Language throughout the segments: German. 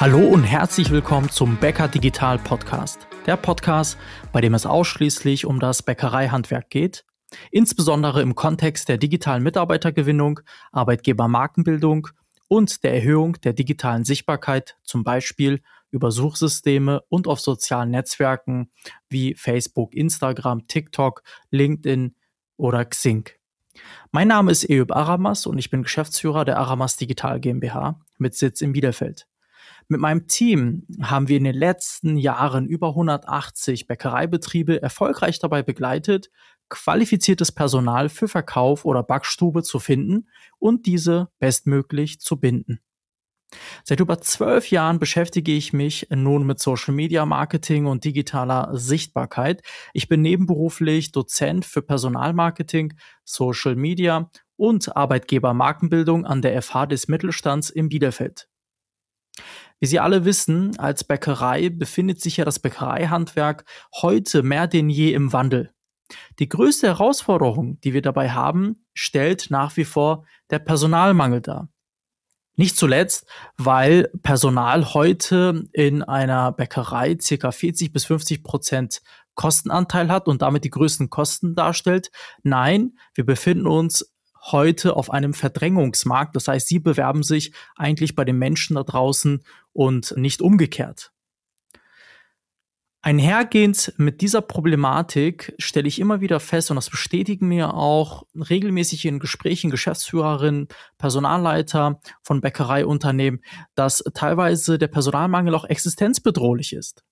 Hallo und herzlich willkommen zum Bäcker Digital Podcast. Der Podcast, bei dem es ausschließlich um das Bäckereihandwerk geht, insbesondere im Kontext der digitalen Mitarbeitergewinnung, Arbeitgebermarkenbildung und der Erhöhung der digitalen Sichtbarkeit, zum Beispiel über Suchsysteme und auf sozialen Netzwerken wie Facebook, Instagram, TikTok, LinkedIn oder Xing. Mein Name ist Eub Aramas und ich bin Geschäftsführer der Aramas Digital GmbH mit Sitz in Bielefeld. Mit meinem Team haben wir in den letzten Jahren über 180 Bäckereibetriebe erfolgreich dabei begleitet, qualifiziertes Personal für Verkauf oder Backstube zu finden und diese bestmöglich zu binden. Seit über zwölf Jahren beschäftige ich mich nun mit Social Media Marketing und digitaler Sichtbarkeit. Ich bin nebenberuflich Dozent für Personalmarketing, Social Media und Arbeitgebermarkenbildung an der FH des Mittelstands in Bielefeld. Wie Sie alle wissen, als Bäckerei befindet sich ja das Bäckereihandwerk heute mehr denn je im Wandel. Die größte Herausforderung, die wir dabei haben, stellt nach wie vor der Personalmangel dar. Nicht zuletzt, weil Personal heute in einer Bäckerei circa 40 bis 50 Prozent Kostenanteil hat und damit die größten Kosten darstellt. Nein, wir befinden uns heute auf einem Verdrängungsmarkt. Das heißt, sie bewerben sich eigentlich bei den Menschen da draußen und nicht umgekehrt. Einhergehend mit dieser Problematik stelle ich immer wieder fest, und das bestätigen mir auch regelmäßig in Gesprächen Geschäftsführerinnen, Personalleiter von Bäckereiunternehmen, dass teilweise der Personalmangel auch existenzbedrohlich ist.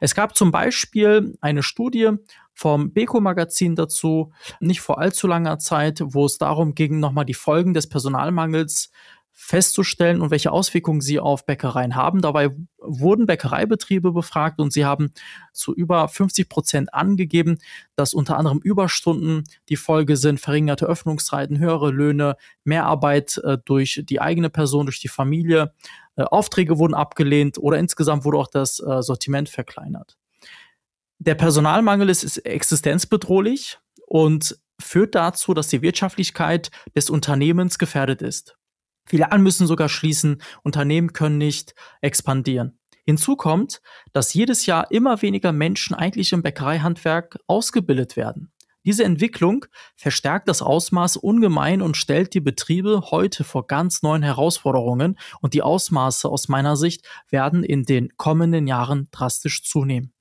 Es gab zum Beispiel eine Studie vom Beko-Magazin dazu, nicht vor allzu langer Zeit, wo es darum ging, nochmal die Folgen des Personalmangels festzustellen und welche Auswirkungen sie auf Bäckereien haben. Dabei wurden Bäckereibetriebe befragt und sie haben zu über 50 Prozent angegeben, dass unter anderem Überstunden die Folge sind, verringerte Öffnungszeiten, höhere Löhne, Mehrarbeit äh, durch die eigene Person, durch die Familie, äh, Aufträge wurden abgelehnt oder insgesamt wurde auch das äh, Sortiment verkleinert. Der Personalmangel ist, ist existenzbedrohlich und führt dazu, dass die Wirtschaftlichkeit des Unternehmens gefährdet ist. Filialen müssen sogar schließen, Unternehmen können nicht expandieren. Hinzu kommt, dass jedes Jahr immer weniger Menschen eigentlich im Bäckereihandwerk ausgebildet werden. Diese Entwicklung verstärkt das Ausmaß ungemein und stellt die Betriebe heute vor ganz neuen Herausforderungen und die Ausmaße aus meiner Sicht werden in den kommenden Jahren drastisch zunehmen.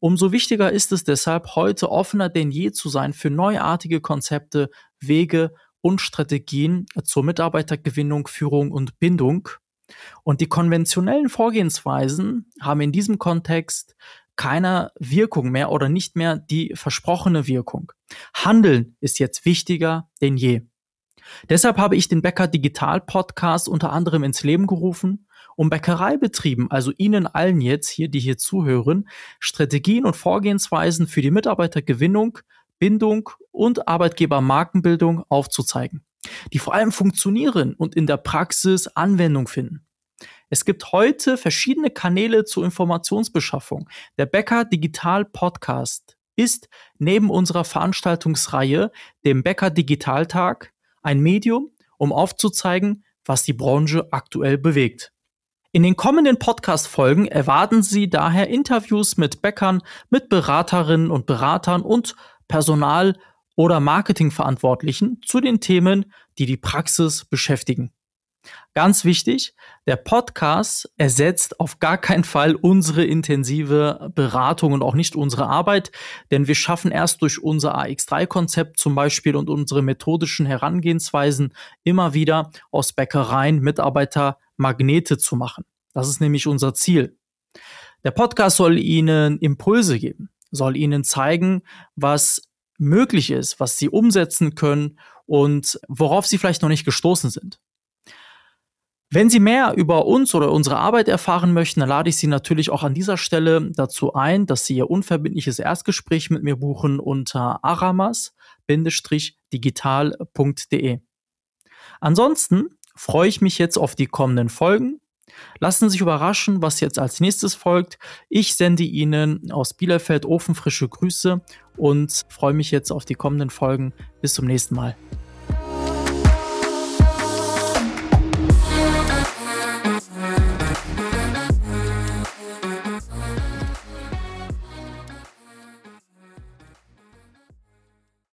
Umso wichtiger ist es deshalb, heute offener denn je zu sein für neuartige Konzepte, Wege und Strategien zur Mitarbeitergewinnung, Führung und Bindung. Und die konventionellen Vorgehensweisen haben in diesem Kontext keine Wirkung mehr oder nicht mehr die versprochene Wirkung. Handeln ist jetzt wichtiger denn je. Deshalb habe ich den Bäcker Digital Podcast unter anderem ins Leben gerufen, um Bäckereibetrieben, also Ihnen allen jetzt hier, die hier zuhören, Strategien und Vorgehensweisen für die Mitarbeitergewinnung, Bindung und Arbeitgebermarkenbildung aufzuzeigen, die vor allem funktionieren und in der Praxis Anwendung finden. Es gibt heute verschiedene Kanäle zur Informationsbeschaffung. Der Bäcker Digital Podcast ist neben unserer Veranstaltungsreihe, dem Bäcker Digitaltag, ein Medium, um aufzuzeigen, was die Branche aktuell bewegt. In den kommenden Podcast-Folgen erwarten Sie daher Interviews mit Bäckern, mit Beraterinnen und Beratern und Personal- oder Marketingverantwortlichen zu den Themen, die die Praxis beschäftigen. Ganz wichtig, der Podcast ersetzt auf gar keinen Fall unsere intensive Beratung und auch nicht unsere Arbeit, denn wir schaffen erst durch unser AX3-Konzept zum Beispiel und unsere methodischen Herangehensweisen immer wieder aus Bäckereien Mitarbeiter Magnete zu machen. Das ist nämlich unser Ziel. Der Podcast soll Ihnen Impulse geben, soll Ihnen zeigen, was möglich ist, was Sie umsetzen können und worauf Sie vielleicht noch nicht gestoßen sind. Wenn Sie mehr über uns oder unsere Arbeit erfahren möchten, dann lade ich Sie natürlich auch an dieser Stelle dazu ein, dass Sie Ihr unverbindliches Erstgespräch mit mir buchen unter aramas-digital.de. Ansonsten freue ich mich jetzt auf die kommenden Folgen. Lassen Sie sich überraschen, was jetzt als nächstes folgt. Ich sende Ihnen aus Bielefeld ofenfrische Grüße und freue mich jetzt auf die kommenden Folgen. Bis zum nächsten Mal.